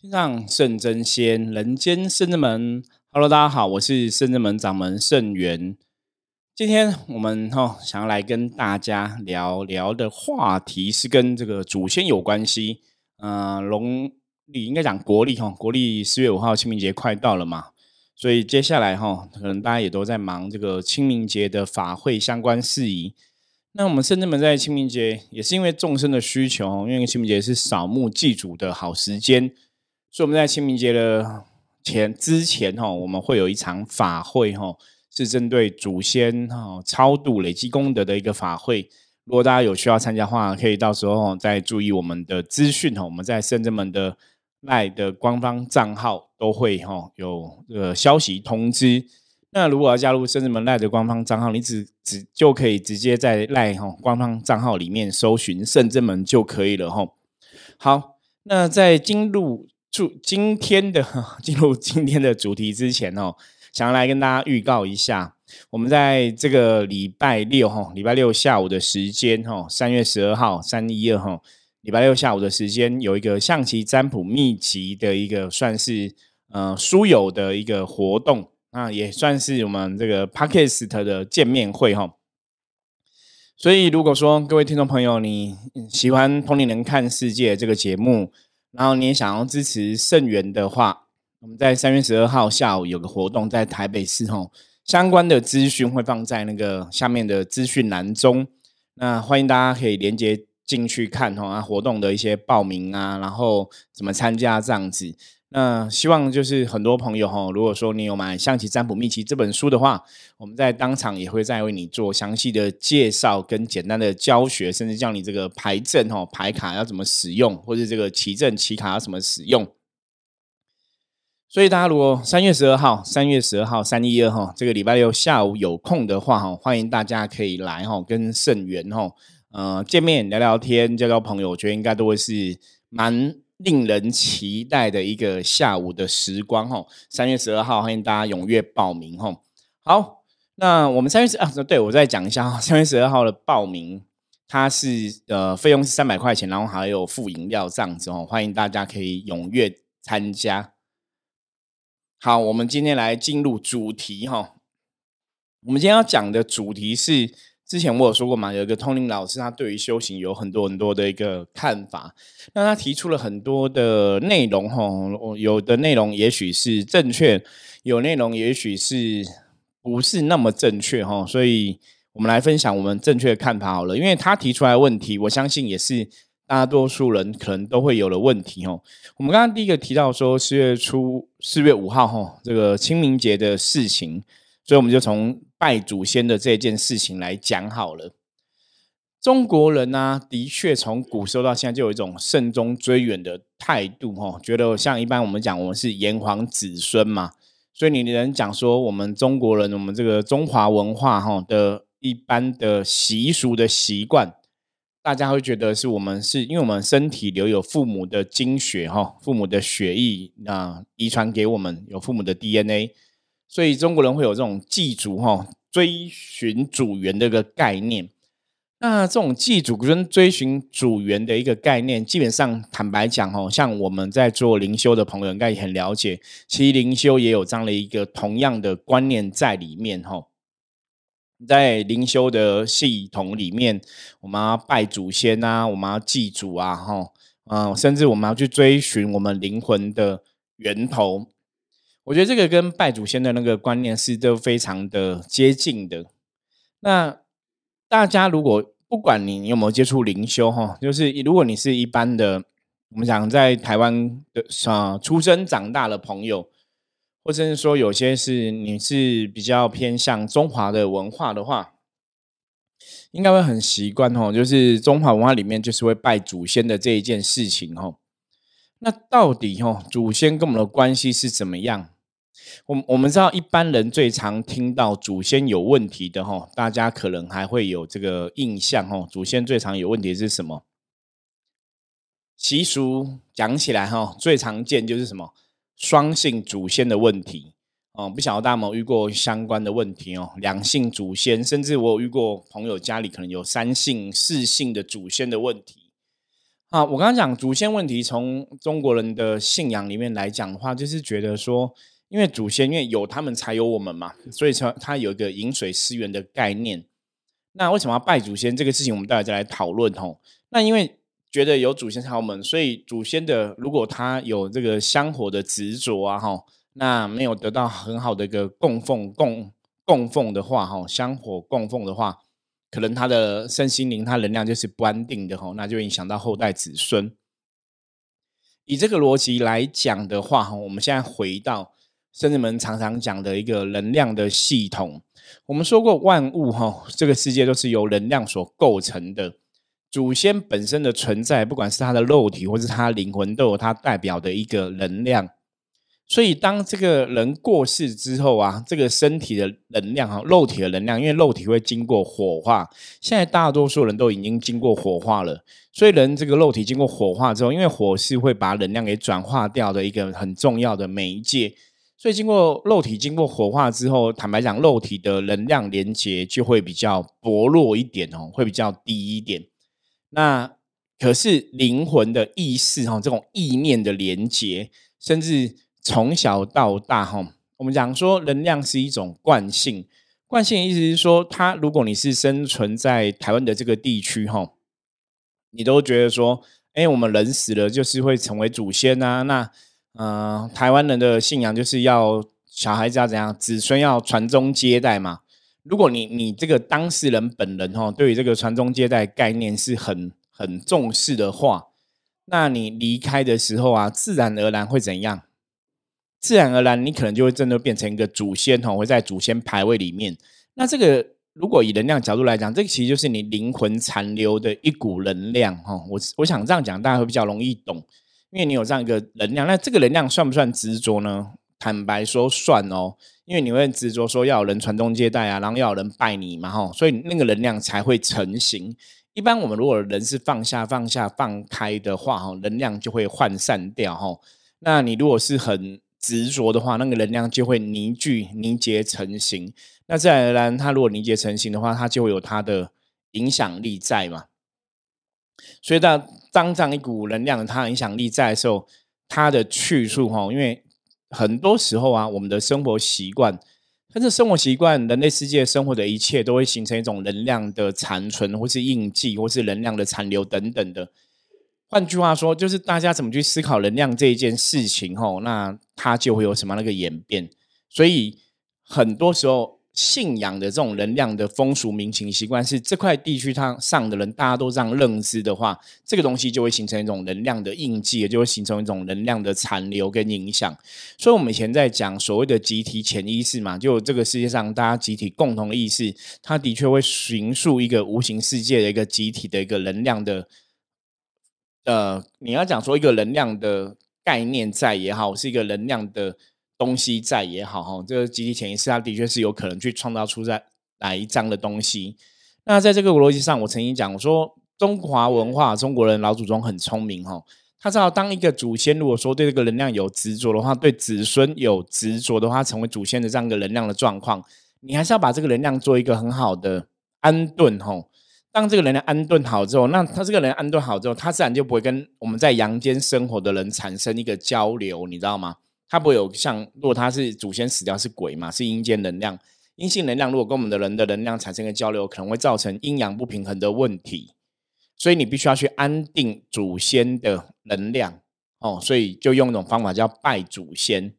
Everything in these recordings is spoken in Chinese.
天上圣真仙，人间圣真门。Hello，大家好，我是圣真门掌门圣元。今天我们哈想要来跟大家聊聊的话题是跟这个祖先有关系。嗯，农历应该讲国历哈，国历四月五号清明节快到了嘛，所以接下来哈，可能大家也都在忙这个清明节的法会相关事宜。那我们圣真门在清明节也是因为众生的需求，因为清明节是扫墓祭祖的好时间。所以我们在清明节的前之前哈，我们会有一场法会哈，是针对祖先哈超度累积功德的一个法会。如果大家有需要参加的话，可以到时候再注意我们的资讯哈。我们在圣真门的赖的官方账号都会哈有这个消息通知。那如果要加入圣真门赖的官方账号，你只只就可以直接在赖哈官方账号里面搜寻圣真门就可以了哈。好，那在进入。祝今天的 进入今天的主题之前哦，想要来跟大家预告一下，我们在这个礼拜六哈，礼拜六下午的时间哈，三月十二号三一二哈，礼拜六下午的时间有一个象棋占卜秘籍的一个算是呃书友的一个活动，那也算是我们这个 p a k i s t 的见面会哈。所以如果说各位听众朋友你喜欢《同龄人看世界》这个节目，然后你也想要支持肾源的话，我们在三月十二号下午有个活动，在台北市吼，相关的资讯会放在那个下面的资讯栏中，那欢迎大家可以连接进去看吼啊活动的一些报名啊，然后怎么参加这样子。那希望就是很多朋友哈，如果说你有买《象棋占卜秘籍》这本书的话，我们在当场也会再为你做详细的介绍跟简单的教学，甚至教你这个牌阵哈牌卡要怎么使用，或者这个棋阵棋卡要怎么使用。所以大家如果三月十二号、三月十二号、三一二哈这个礼拜六下午有空的话哈，欢迎大家可以来哈跟盛元哈呃见面聊聊天、交交朋友，我觉得应该都会是蛮。令人期待的一个下午的时光哈，三月十二号欢迎大家踊跃报名哈。好，那我们三月十啊，对我再讲一下哈，三月十二号的报名，它是呃费用是三百块钱，然后还有付饮料这样子哦，欢迎大家可以踊跃参加。好，我们今天来进入主题哈，我们今天要讲的主题是。之前我有说过嘛，有一个通灵老师，他对于修行有很多很多的一个看法。那他提出了很多的内容，哈，有的内容也许是正确，有内容也许是不是那么正确，哈。所以我们来分享我们正确的看法好了。因为他提出来的问题，我相信也是大多数人可能都会有的问题，哈。我们刚刚第一个提到说四月初四月五号，哈，这个清明节的事情，所以我们就从。拜祖先的这件事情来讲好了，中国人呢，的确从古时候到现在就有一种慎终追远的态度，哈，觉得像一般我们讲，我们是炎黄子孙嘛，所以你能讲说我们中国人，我们这个中华文化哈的一般的习俗的习惯，大家会觉得是我们是因为我们身体留有父母的精血哈，父母的血液那遗传给我们有父母的 DNA。所以中国人会有这种祭祖哈、追寻祖源的一个概念。那这种祭祖跟追寻祖源的一个概念，基本上坦白讲哈，像我们在做灵修的朋友应该也很了解，其实灵修也有这样的一个同样的观念在里面哈。在灵修的系统里面，我们要拜祖先啊，我们要祭祖啊，哈，嗯，甚至我们要去追寻我们灵魂的源头。我觉得这个跟拜祖先的那个观念是都非常的接近的。那大家如果不管你有没有接触灵修哈，就是如果你是一般的，我们讲在台湾的啊出生长大的朋友，或者是说有些是你是比较偏向中华的文化的话，应该会很习惯哦，就是中华文化里面就是会拜祖先的这一件事情哦。那到底哦，祖先跟我们的关系是怎么样？我我们知道一般人最常听到祖先有问题的哈，大家可能还会有这个印象哈。祖先最常有问题是什么？习俗讲起来哈，最常见就是什么双姓祖先的问题哦。不晓得大家有没有遇过相关的问题哦？两姓祖先，甚至我有遇过朋友家里可能有三姓、四姓的祖先的问题啊，我刚刚讲祖先问题，从中国人的信仰里面来讲的话，就是觉得说，因为祖先，因为有他们才有我们嘛，所以说他有一个饮水思源的概念。那为什么要拜祖先这个事情，我们待会再来讨论吼。那因为觉得有祖先才有我们，所以祖先的如果他有这个香火的执着啊，哈，那没有得到很好的一个供奉供供奉的话，哈，香火供奉的话，可能他的身心灵他能量就是不安定的吼，那就影响到后代子孙。以这个逻辑来讲的话，哈，我们现在回到圣人们常常讲的一个能量的系统。我们说过，万物哈，这个世界都是由能量所构成的。祖先本身的存在，不管是他的肉体或是他灵魂，都有它代表的一个能量。所以，当这个人过世之后啊，这个身体的能量哈，肉体的能量，因为肉体会经过火化，现在大多数人都已经经过火化了。所以，人这个肉体经过火化之后，因为火是会把能量给转化掉的一个很重要的媒介。所以，经过肉体经过火化之后，坦白讲，肉体的能量连接就会比较薄弱一点哦，会比较低一点。那可是灵魂的意识哈，这种意念的连接，甚至从小到大哈，我们讲说能量是一种惯性。惯性的意思是说，它如果你是生存在台湾的这个地区哈，你都觉得说，哎，我们人死了就是会成为祖先啊，那。嗯，台湾人的信仰就是要小孩子要怎样，子孙要传宗接代嘛。如果你你这个当事人本人哈，对于这个传宗接代概念是很很重视的话，那你离开的时候啊，自然而然会怎样？自然而然，你可能就会真的变成一个祖先哈，会在祖先牌位里面。那这个如果以能量角度来讲，这个其实就是你灵魂残留的一股能量哈。我我想这样讲，大家会比较容易懂。因为你有这样一个能量，那这个能量算不算执着呢？坦白说算哦，因为你会执着说要有人传宗接代啊，然后要有人拜你嘛，哈，所以那个能量才会成型。一般我们如果人是放下、放下、放开的话，哈，能量就会涣散掉，哈。那你如果是很执着的话，那个能量就会凝聚、凝结成型。那自然而然，它如果凝结成型的话，它就会有它的影响力在嘛。所以，当当这样一股能量，它影响力在的时候，它的去处哈，因为很多时候啊，我们的生活习惯，跟着生活习惯，人类世界生活的一切，都会形成一种能量的残存，或是印记，或是能量的残留等等的。换句话说，就是大家怎么去思考能量这一件事情，吼，那它就会有什么那个演变。所以，很多时候。信仰的这种能量的风俗民情习惯，是这块地区它上的人大家都这样认知的话，这个东西就会形成一种能量的印记，也就会形成一种能量的残留跟影响。所以，我们以前在讲所谓的集体潜意识嘛，就这个世界上大家集体共同意识，它的确会形塑一个无形世界的一个集体的一个能量的。呃，你要讲说一个能量的概念在也好，是一个能量的。东西在也好哈，这个集体潜意识它的确是有可能去创造出在哪一张的东西。那在这个逻辑上，我曾经讲我说，中华文化中国人老祖宗很聪明哈，他知道当一个祖先如果说对这个能量有执着的话，对子孙有执着的话，成为祖先的这样一个能量的状况，你还是要把这个能量做一个很好的安顿哈。当这个能量安顿好之后，那他这个人安顿好之后，他自然就不会跟我们在阳间生活的人产生一个交流，你知道吗？它不会有像，如果它是祖先死掉是鬼嘛，是阴间能量，阴性能量如果跟我们的人的能量产生一个交流，可能会造成阴阳不平衡的问题，所以你必须要去安定祖先的能量哦，所以就用一种方法叫拜祖先。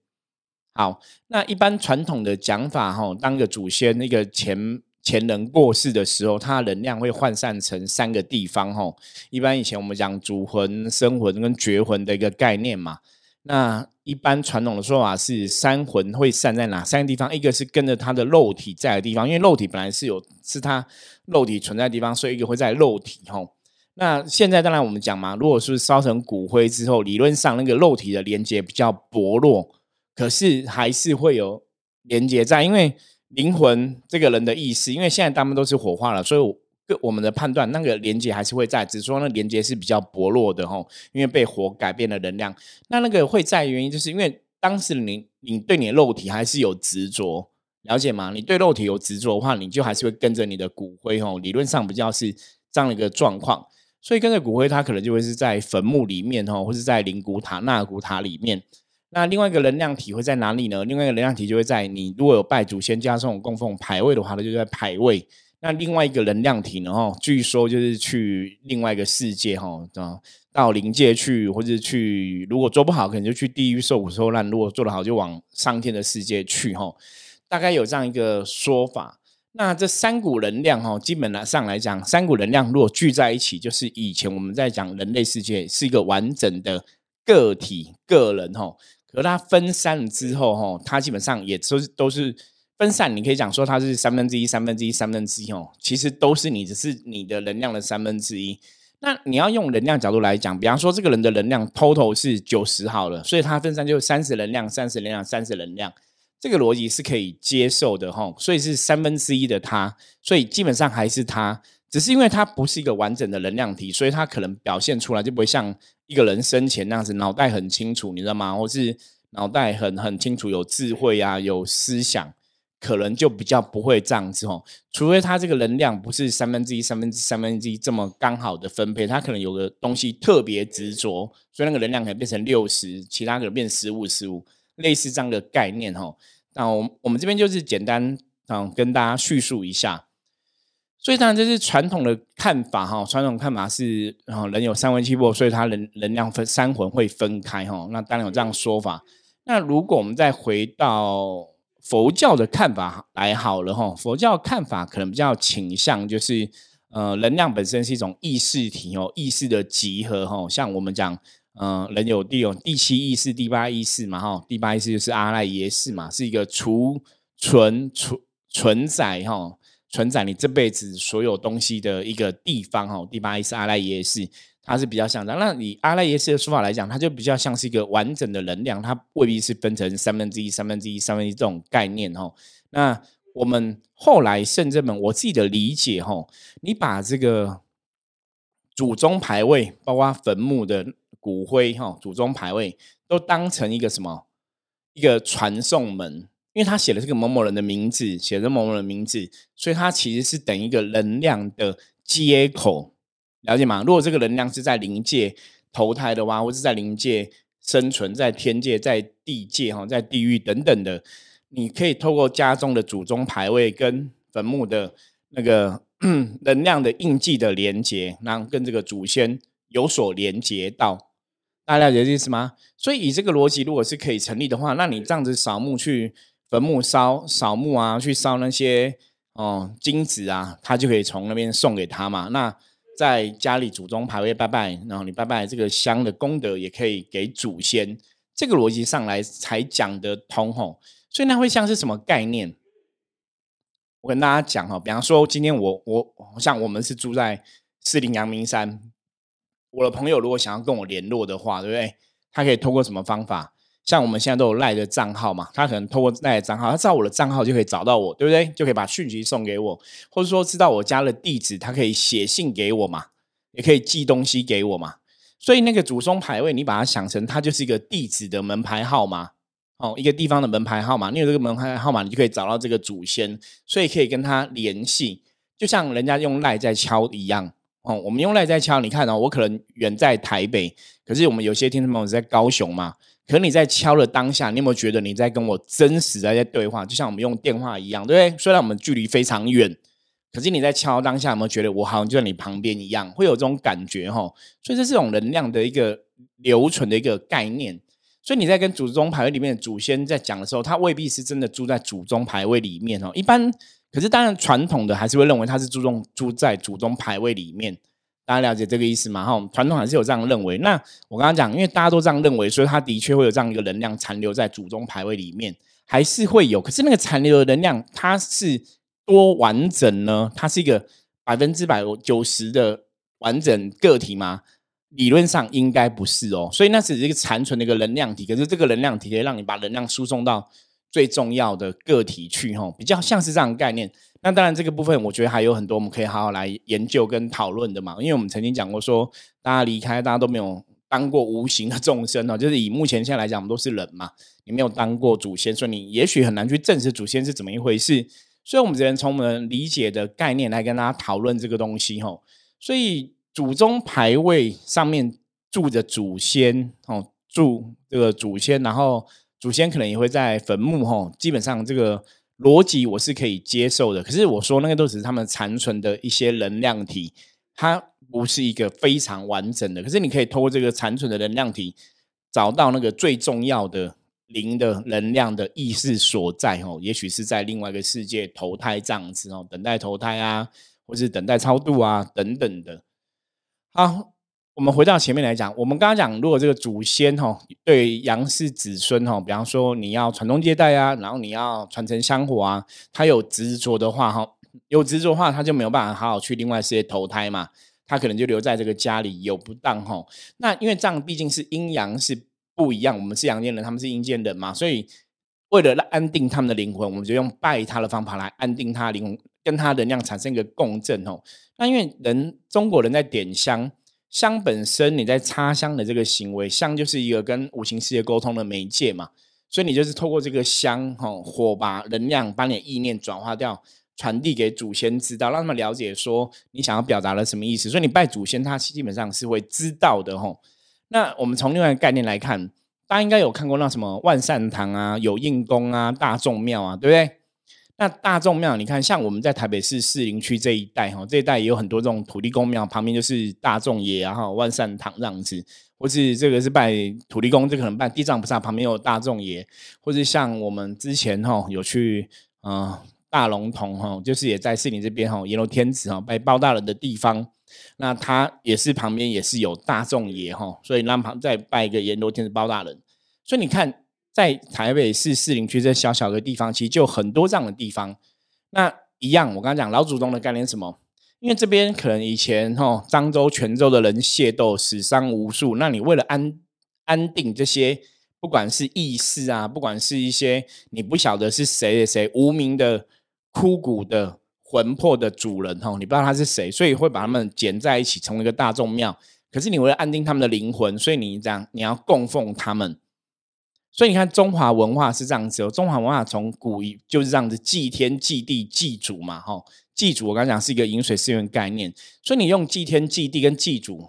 好，那一般传统的讲法哈，当个祖先那个前前人过世的时候，他能量会涣散成三个地方哈，一般以前我们讲祖魂、生魂跟绝魂的一个概念嘛。那一般传统的说法是，三魂会散在哪三个地方？一个是跟着他的肉体在的地方，因为肉体本来是有是他肉体存在的地方，所以一个会在肉体吼。那现在当然我们讲嘛，如果是烧成骨灰之后，理论上那个肉体的连接比较薄弱，可是还是会有连接在，因为灵魂这个人的意识，因为现在他们都是火化了，所以。我们的判断，那个连接还是会在，只是说那连接是比较薄弱的吼，因为被火改变了能量。那那个会在原因，就是因为当时你你对你的肉体还是有执着，了解吗？你对肉体有执着的话，你就还是会跟着你的骨灰吼。理论上比较是这样的一个状况。所以跟着骨灰，它可能就会是在坟墓里面哦，或是在灵骨塔、纳骨塔里面。那另外一个能量体会在哪里呢？另外一个能量体就会在你如果有拜祖先加上供奉牌位的话，它就在牌位。那另外一个能量体呢？哈，据说就是去另外一个世界哈，到灵界去，或者去如果做不好，可能就去地狱受苦受难；如果做得好，就往上天的世界去哈。大概有这样一个说法。那这三股能量哈，基本上来讲，三股能量如果聚在一起，就是以前我们在讲人类世界是一个完整的个体个人哈。可它分散了之后，哈，它基本上也都是都是分散。你可以讲说它是三分之一、三分之一、三分之一，哦，其实都是你，只是你的能量的三分之一。那你要用能量角度来讲，比方说这个人的能量 total 是九十好了，所以它分散就三十能量、三十能量、三十能量，这个逻辑是可以接受的，哈。所以是三分之一的它，所以基本上还是它，只是因为它不是一个完整的能量体，所以它可能表现出来就不会像。一个人生前那样子，脑袋很清楚，你知道吗？或是脑袋很很清楚，有智慧啊，有思想，可能就比较不会这样子哦。除非他这个能量不是三分之一、三分之三分之一这么刚好的分配，他可能有个东西特别执着，所以那个能量可能变成六十，其他可能变十五、十五，类似这样的概念哈。那我我们这边就是简单嗯跟大家叙述一下。所以当然这是传统的看法哈，传统看法是啊人有三魂七魄，所以它能能量分三魂会分开哈。那当然有这样说法。那如果我们再回到佛教的看法来好了哈，佛教看法可能比较倾向就是呃能量本身是一种意识体哦，意识的集合哈。像我们讲嗯人有第有第七意识、第八意识嘛哈，第八意识就是阿赖耶识嘛，是一个储存存存在哈。存在你这辈子所有东西的一个地方哈，第八意识阿赖耶识，它是比较像的。那以阿赖耶识的说法来讲，它就比较像是一个完整的能量，它未必是分成三分之一、三分之一、三分之一这种概念哦。那我们后来圣者们，我自己的理解哦，你把这个祖宗牌位，包括坟墓的骨灰哈，祖宗牌位都当成一个什么？一个传送门。因为他写的这个某某人的名字，写的某某人的名字，所以它其实是等一个能量的接口，了解吗？如果这个能量是在灵界投胎的话，或是在灵界生存，在天界、在地界哈，在地狱等等的，你可以透过家中的祖宗牌位跟坟墓的那个 能量的印记的连接，然后跟这个祖先有所连接到，大家了解这意思吗？所以以这个逻辑，如果是可以成立的话，那你这样子扫墓去。坟墓烧扫墓啊，去烧那些哦金子啊，他就可以从那边送给他嘛。那在家里祖宗牌位拜拜，然后你拜拜这个香的功德也可以给祖先。这个逻辑上来才讲得通吼。所以那会像是什么概念？我跟大家讲哈，比方说今天我我像我们是住在四林阳明山，我的朋友如果想要跟我联络的话，对不对？他可以通过什么方法？像我们现在都有赖的账号嘛，他可能通过赖的账号，他知道我的账号就可以找到我，对不对？就可以把讯息送给我，或者说知道我家的地址，他可以写信给我嘛，也可以寄东西给我嘛。所以那个祖宗牌位，你把它想成它就是一个地址的门牌号码，哦，一个地方的门牌号码。你有这个门牌号码，你就可以找到这个祖先，所以可以跟他联系，就像人家用赖在敲一样。哦，我们用赖在敲，你看哦，我可能远在台北，可是我们有些听众朋友在高雄嘛。可你在敲的当下，你有没有觉得你在跟我真实的在对话？就像我们用电话一样，对不对？虽然我们距离非常远，可是你在敲当下，有没有觉得我好像就在你旁边一样？会有这种感觉哈。所以这是种能量的一个留存的一个概念。所以你在跟祖宗牌位里面的祖先在讲的时候，他未必是真的住在祖宗牌位里面哦。一般，可是当然传统的还是会认为他是注重住在祖宗牌位里面。大家了解这个意思吗？哈，传统还是有这样认为。那我刚刚讲，因为大家都这样认为，所以它的确会有这样一个能量残留在祖宗牌位里面，还是会有。可是那个残留的能量，它是多完整呢？它是一个百分之百九十的完整个体吗？理论上应该不是哦。所以那只是一个残存的一个能量体。可是这个能量体可以让你把能量输送到最重要的个体去，哈，比较像是这样的概念。那当然，这个部分我觉得还有很多我们可以好好来研究跟讨论的嘛。因为我们曾经讲过，说大家离开，大家都没有当过无形的众生哦，就是以目前现在来讲，我们都是人嘛，你没有当过祖先，所以你也许很难去证实祖先是怎么一回事。所以，我们只能从我们理解的概念来跟大家讨论这个东西吼。所以，祖宗牌位上面住着祖先哦，住这个祖先，然后祖先可能也会在坟墓哈。基本上这个逻辑我是可以接受的。可是我说那个都只是他们残存的一些能量体，它不是一个非常完整的。可是你可以透过这个残存的能量体，找到那个最重要的灵的能量的意识所在哦。也许是在另外一个世界投胎这样子哦，等待投胎啊，或是等待超度啊等等的。好，我们回到前面来讲，我们刚刚讲，如果这个祖先哈对杨氏子孙哈，比方说你要传宗接代啊，然后你要传承香火啊，他有执着的话哈，有执着的话，他就没有办法好好去另外世界投胎嘛，他可能就留在这个家里有不当哈。那因为这样毕竟是阴阳是不一样，我们是阳间人，他们是阴间人嘛，所以为了安定他们的灵魂，我们就用拜他的方法来安定他灵魂。跟他能量产生一个共振哦，那因为人中国人在点香，香本身你在插香的这个行为，香就是一个跟五行世界沟通的媒介嘛，所以你就是透过这个香哈火把能量把你的意念转化掉，传递给祖先知道，让他们了解说你想要表达了什么意思。所以你拜祖先，他基本上是会知道的哈。那我们从另外一个概念来看，大家应该有看过那什么万善堂啊、有应宫啊、大众庙啊，对不对？那大众庙，你看，像我们在台北市士林区这一带，哈，这一带也有很多这种土地公庙，旁边就是大众爷，然后万善堂这样子，或是这个是拜土地公，这可能拜地藏菩萨，旁边有大众爷，或是像我们之前哈有去，嗯，大龙童哈，就是也在士林这边哈，阎罗天子哈拜包大人的地方，那他也是旁边也是有大众爷哈，所以那旁再拜一个阎罗天子包大人，所以你看。在台北市士林区这小小的地方，其实就很多这样的地方。那一样，我刚刚讲老祖宗的概念是什么？因为这边可能以前哈漳州、泉州的人械斗，死伤无数。那你为了安安定这些，不管是义士啊，不管是一些你不晓得是谁的谁无名的枯骨的魂魄的主人哈，你不知道他是谁，所以会把他们捡在一起，成为一个大众庙。可是你为了安定他们的灵魂，所以你这样你要供奉他们。所以你看，中华文化是这样子哦。中华文化从古就是这样子，祭天、祭地、祭祖嘛，哈。祭祖我刚讲是一个饮水思源概念，所以你用祭天、祭地跟祭祖，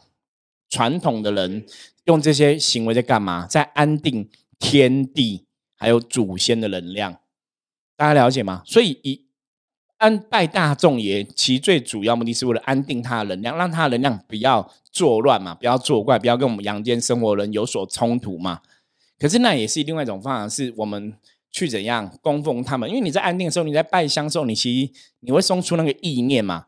传统的人用这些行为在干嘛？在安定天地还有祖先的能量，大家了解吗？所以以安拜大众爷，其最主要目的是为了安定他的能量，让他的能量不要作乱嘛，不要作怪，不要跟我们阳间生活人有所冲突嘛。可是那也是另外一种方法，是我们去怎样供奉他们。因为你在安定的时候，你在拜香的时候，你其实你会送出那个意念嘛。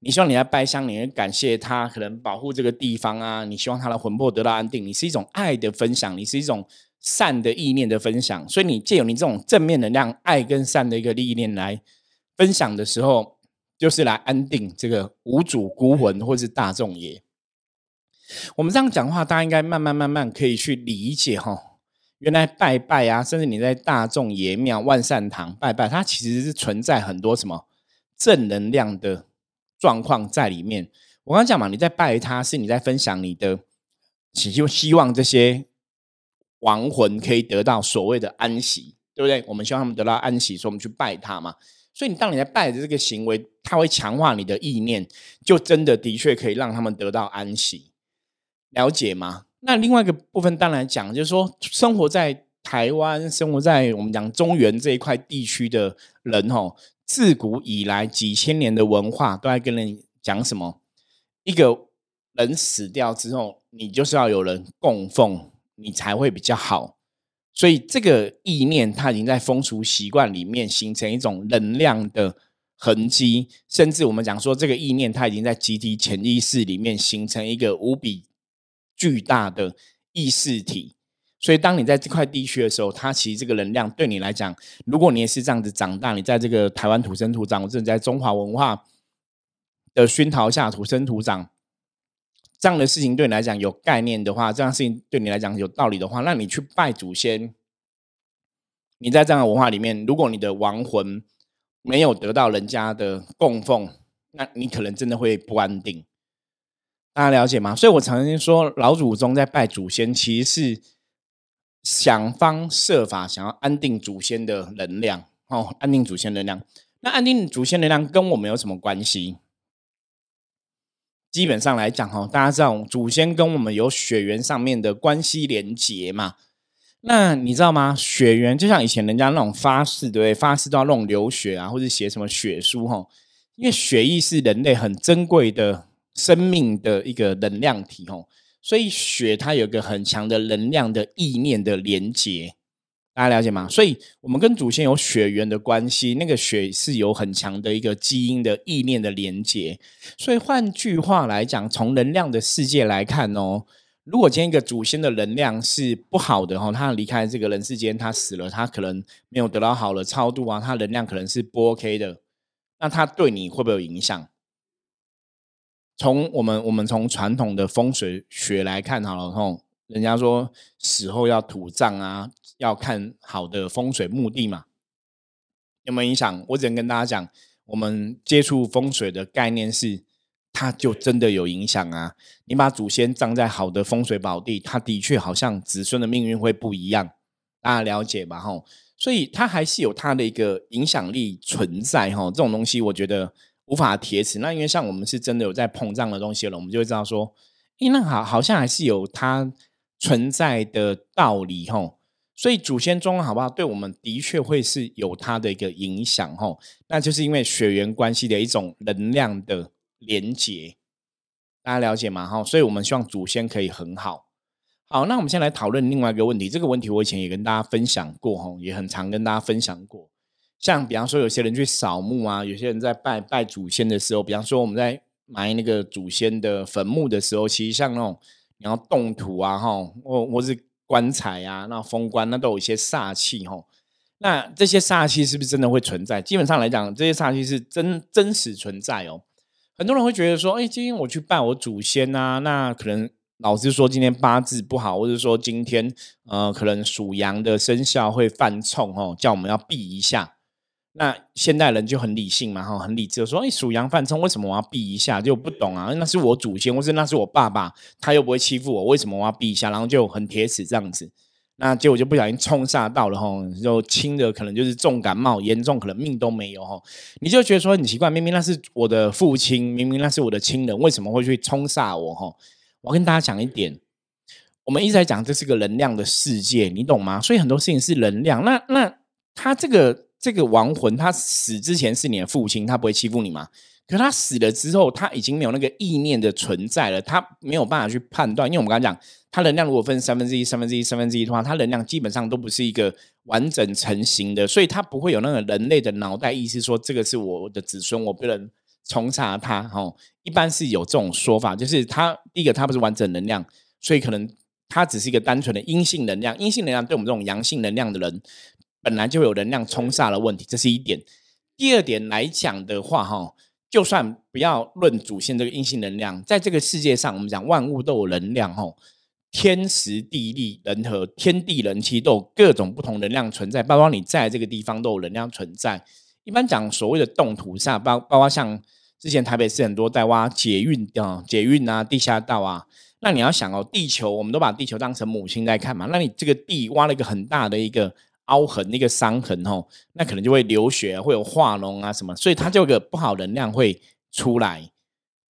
你希望你在拜香，你会感谢他，可能保护这个地方啊。你希望他的魂魄得到安定，你是一种爱的分享，你是一种善的意念的分享。所以你借由你这种正面能量、爱跟善的一个意念来分享的时候，就是来安定这个无主孤魂或是大众也。我们这样讲话，大家应该慢慢慢慢可以去理解哈。原来拜拜啊，甚至你在大众爷庙、万善堂拜拜，它其实是存在很多什么正能量的状况在里面。我刚讲嘛，你在拜他，是你在分享你的，希希望这些亡魂可以得到所谓的安息，对不对？我们希望他们得到安息，所以我们去拜他嘛。所以你当你在拜的这个行为，它会强化你的意念，就真的的确可以让他们得到安息。了解吗？那另外一个部分，当然讲，就是说，生活在台湾、生活在我们讲中原这一块地区的人，哦，自古以来几千年的文化，都在跟人讲什么？一个人死掉之后，你就是要有人供奉，你才会比较好。所以这个意念，它已经在风俗习惯里面形成一种能量的痕迹，甚至我们讲说，这个意念，它已经在集体潜意识里面形成一个无比。巨大的意识体，所以当你在这块地区的时候，它其实这个能量对你来讲，如果你也是这样子长大，你在这个台湾土生土长，或者在中华文化的熏陶下土生土长，这样的事情对你来讲有概念的话，这样事情对你来讲有道理的话，那你去拜祖先，你在这样的文化里面，如果你的亡魂没有得到人家的供奉，那你可能真的会不安定。大家了解吗？所以我曾经说，老祖宗在拜祖先，其实是想方设法想要安定祖先的能量哦，安定祖先能量。那安定祖先能量跟我们有什么关系？基本上来讲哈，大家知道祖先跟我们有血缘上面的关系连结嘛？那你知道吗？血缘就像以前人家那种发誓，对不对？发誓都要弄流血啊，或者写什么血书哈。因为血液是人类很珍贵的生命的一个能量体哦，所以血它有个很强的能量的意念的连接，大家了解吗？所以我们跟祖先有血缘的关系，那个血是有很强的一个基因的意念的连接。所以换句话来讲，从能量的世界来看哦。如果今天一个祖先的能量是不好的哈，他离开这个人世间，他死了，他可能没有得到好的超度啊，他能量可能是不 OK 的，那他对你会不会有影响？从我们我们从传统的风水学来看好了吼，人家说死后要土葬啊，要看好的风水目的嘛，有没有影响？我只能跟大家讲，我们接触风水的概念是。它就真的有影响啊！你把祖先葬在好的风水宝地，它的确好像子孙的命运会不一样，大家了解吧？吼，所以它还是有它的一个影响力存在哈。这种东西我觉得无法铁齿。那因为像我们是真的有在膨胀的东西了，我们就会知道说，诶，那好，好像还是有它存在的道理吼。所以祖先中好不好？对我们的确会是有它的一个影响吼。那就是因为血缘关系的一种能量的。连结，大家了解吗？哈，所以我们希望祖先可以很好。好，那我们先来讨论另外一个问题。这个问题我以前也跟大家分享过，哈，也很常跟大家分享过。像比方说，有些人去扫墓啊，有些人在拜拜祖先的时候，比方说我们在埋那个祖先的坟墓的时候，其实像那种你要动土啊，哈，或或是棺材啊，那封棺那都有一些煞气，哈。那这些煞气是不是真的会存在？基本上来讲，这些煞气是真真实存在哦。很多人会觉得说，哎，今天我去拜我祖先啊，那可能老师说今天八字不好，或者说今天呃，可能属羊的生肖会犯冲哦，叫我们要避一下。那现代人就很理性嘛，哈，很理智，说，哎，属羊犯冲，为什么我要避一下？就不懂啊，那是我祖先，或是那是我爸爸，他又不会欺负我，为什么我要避一下？然后就很铁齿这样子。那结果就不小心冲煞到了哈，就轻的可能就是重感冒，严重可能命都没有哈。你就觉得说很奇怪，明明那是我的父亲，明明那是我的亲人，为什么会去冲煞我哈？我跟大家讲一点，我们一直在讲这是个能量的世界，你懂吗？所以很多事情是能量。那那他这个这个亡魂，他死之前是你的父亲，他不会欺负你吗？可他死了之后，他已经没有那个意念的存在了，他没有办法去判断。因为我们刚刚讲，他能量如果分三分之一、三分之一、三分之一的话，他能量基本上都不是一个完整成型的，所以他不会有那个人类的脑袋意识说这个是我的子孙，我不能冲杀他。哈，一般是有这种说法，就是他第一个他不是完整能量，所以可能他只是一个单纯的阴性能量。阴性能量对我们这种阳性能量的人，本来就有能量冲煞的问题，这是一点。第二点来讲的话，哈。就算不要论祖先这个阴性能量，在这个世界上，我们讲万物都有能量，吼，天时地利人和，天地人气都有各种不同能量存在，包括你在这个地方都有能量存在。一般讲所谓的动土煞，包包括像之前台北市很多在挖捷运啊、捷运啊、地下道啊，那你要想哦，地球我们都把地球当成母亲在看嘛，那你这个地挖了一个很大的一个。凹痕那个伤痕哦，那可能就会流血，会有化脓啊什么，所以它就有个不好能量会出来。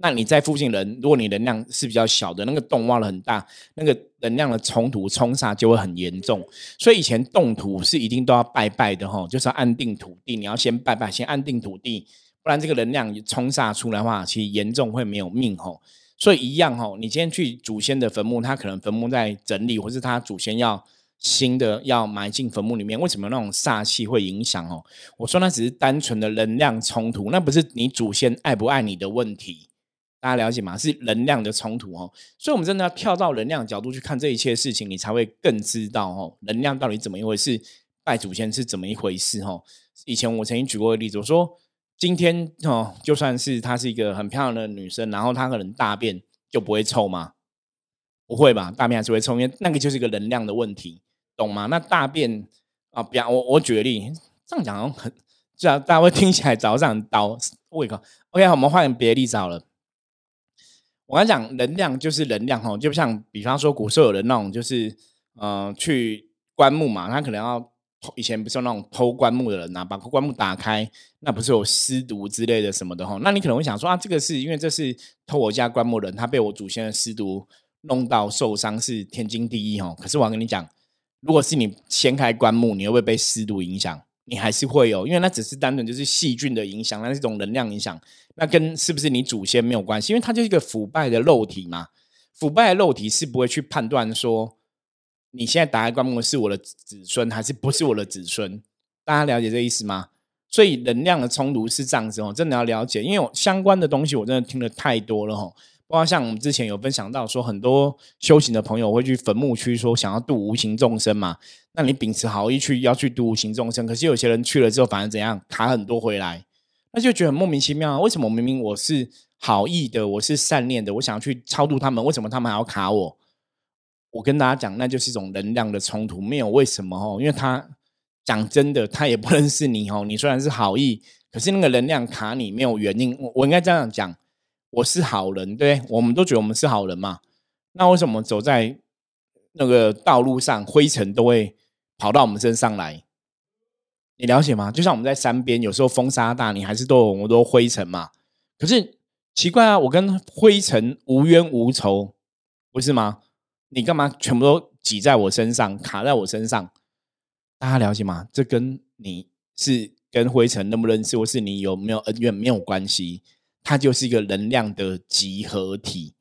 那你在附近人，如果你能量是比较小的，那个洞挖了很大，那个能量的冲突冲煞就会很严重。所以以前动土是一定都要拜拜的哈，就是要安定土地，你要先拜拜，先安定土地，不然这个能量冲煞出来的话，其实严重会没有命吼。所以一样吼，你今天去祖先的坟墓，他可能坟墓在整理，或是他祖先要。新的要埋进坟墓里面，为什么那种煞气会影响哦？我说那只是单纯的能量冲突，那不是你祖先爱不爱你的问题，大家了解吗？是能量的冲突哦。所以，我们真的要跳到能量角度去看这一切事情，你才会更知道哦，能量到底怎么一回事，拜祖先是怎么一回事哦。以前我曾经举过例子，我说今天哦，就算是她是一个很漂亮的女生，然后她可能大便就不会臭吗？不会吧，大便还是会臭，因为那个就是一个能量的问题。懂吗？那大便啊，比方我我举个例，这样讲很，这样大家会听起来早上倒胃口。OK，我们换别的例子好了。我刚讲能量就是能量哈，就像比方说古时候有人那种就是，嗯，去棺木嘛，他可能要以前不是有那种偷棺木的人呐，把棺木打开，那不是有尸毒之类的什么的哈？那你可能会想说啊，这个是因为这是偷我家棺木的人，他被我祖先的尸毒弄到受伤，是天经地义哈。可是我要跟你讲，如果是你掀开棺木，你会不会被尸毒影响？你还是会有，因为那只是单纯就是细菌的影响，那是一种能量影响，那跟是不是你祖先没有关系，因为它就是一个腐败的肉体嘛。腐败的肉体是不会去判断说你现在打开棺木是我的子孙还是不是我的子孙，大家了解这意思吗？所以能量的冲突是这样子哦，真的要了解，因为相关的东西我真的听的太多了哈。包括像我们之前有分享到说，很多修行的朋友会去坟墓区说想要度无形众生嘛。那你秉持好意去要去度无形众生，可是有些人去了之后，反而怎样卡很多回来，那就觉得很莫名其妙啊。为什么明明我是好意的，我是善念的，我想要去超度他们，为什么他们还要卡我？我跟大家讲，那就是一种能量的冲突，没有为什么哦。因为他讲真的，他也不认识你哦。你虽然是好意，可是那个能量卡你没有原因。我我应该这样讲。我是好人，对，我们都觉得我们是好人嘛。那为什么走在那个道路上，灰尘都会跑到我们身上来？你了解吗？就像我们在山边，有时候风沙大，你还是都有很多灰尘嘛。可是奇怪啊，我跟灰尘无冤无仇，不是吗？你干嘛全部都挤在我身上，卡在我身上？大家了解吗？这跟你是跟灰尘认不认识，或是你有没有恩怨没有关系。它就是一个能量的集合体，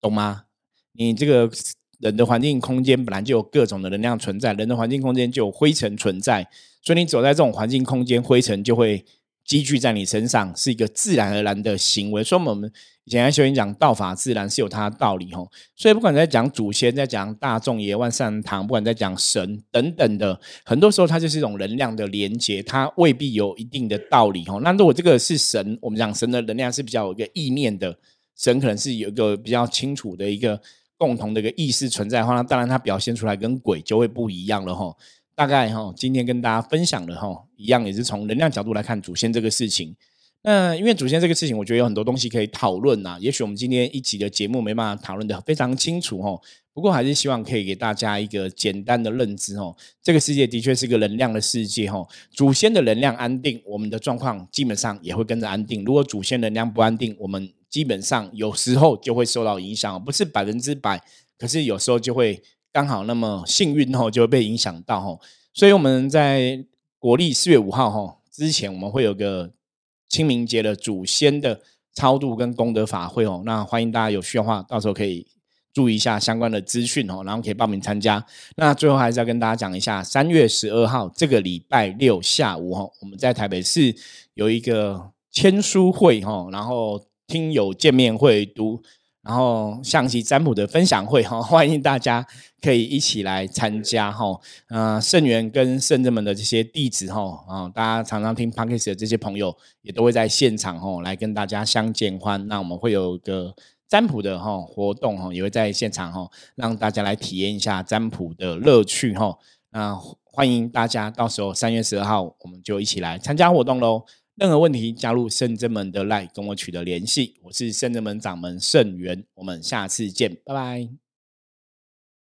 懂吗？你这个人的环境空间本来就有各种的能量存在，人的环境空间就有灰尘存在，所以你走在这种环境空间，灰尘就会积聚在你身上，是一个自然而然的行为。所以，我们。以前在修行讲道法自然是有它的道理吼，所以不管在讲祖先，在讲大众爷万善堂，不管在讲神等等的，很多时候它就是一种能量的连接，它未必有一定的道理吼。那如果这个是神，我们讲神的能量是比较有一个意念的，神可能是有一个比较清楚的一个共同的一个意识存在的话，那当然它表现出来跟鬼就会不一样了吼。大概哈，今天跟大家分享的哈，一样也是从能量角度来看祖先这个事情。那因为祖先这个事情，我觉得有很多东西可以讨论呐。也许我们今天一集的节目没办法讨论的非常清楚哦，不过还是希望可以给大家一个简单的认知哦。这个世界的确是个能量的世界哦。祖先的能量安定，我们的状况基本上也会跟着安定。如果祖先能量不安定，我们基本上有时候就会受到影响，不是百分之百，可是有时候就会刚好那么幸运哦，就会被影响到哦。所以我们在国历四月五号哈之前，我们会有个。清明节的祖先的超度跟功德法会哦，那欢迎大家有需要的话，到时候可以注意一下相关的资讯哦，然后可以报名参加。那最后还是要跟大家讲一下，三月十二号这个礼拜六下午哦，我们在台北市有一个签书会哦，然后听友见面会读。然后象棋占卜的分享会哈，欢迎大家可以一起来参加哈。呃，圣元跟圣人们的这些弟子哈，啊，大家常常听 p o d c a s 的这些朋友也都会在现场哈，来跟大家相见欢。那我们会有个占卜的哈活动哈，也会在现场哈，让大家来体验一下占卜的乐趣哈。那欢迎大家到时候三月十二号，我们就一起来参加活动喽。任何问题，加入圣真门的 line 跟我取得联系。我是圣真门掌门圣元，我们下次见，拜拜。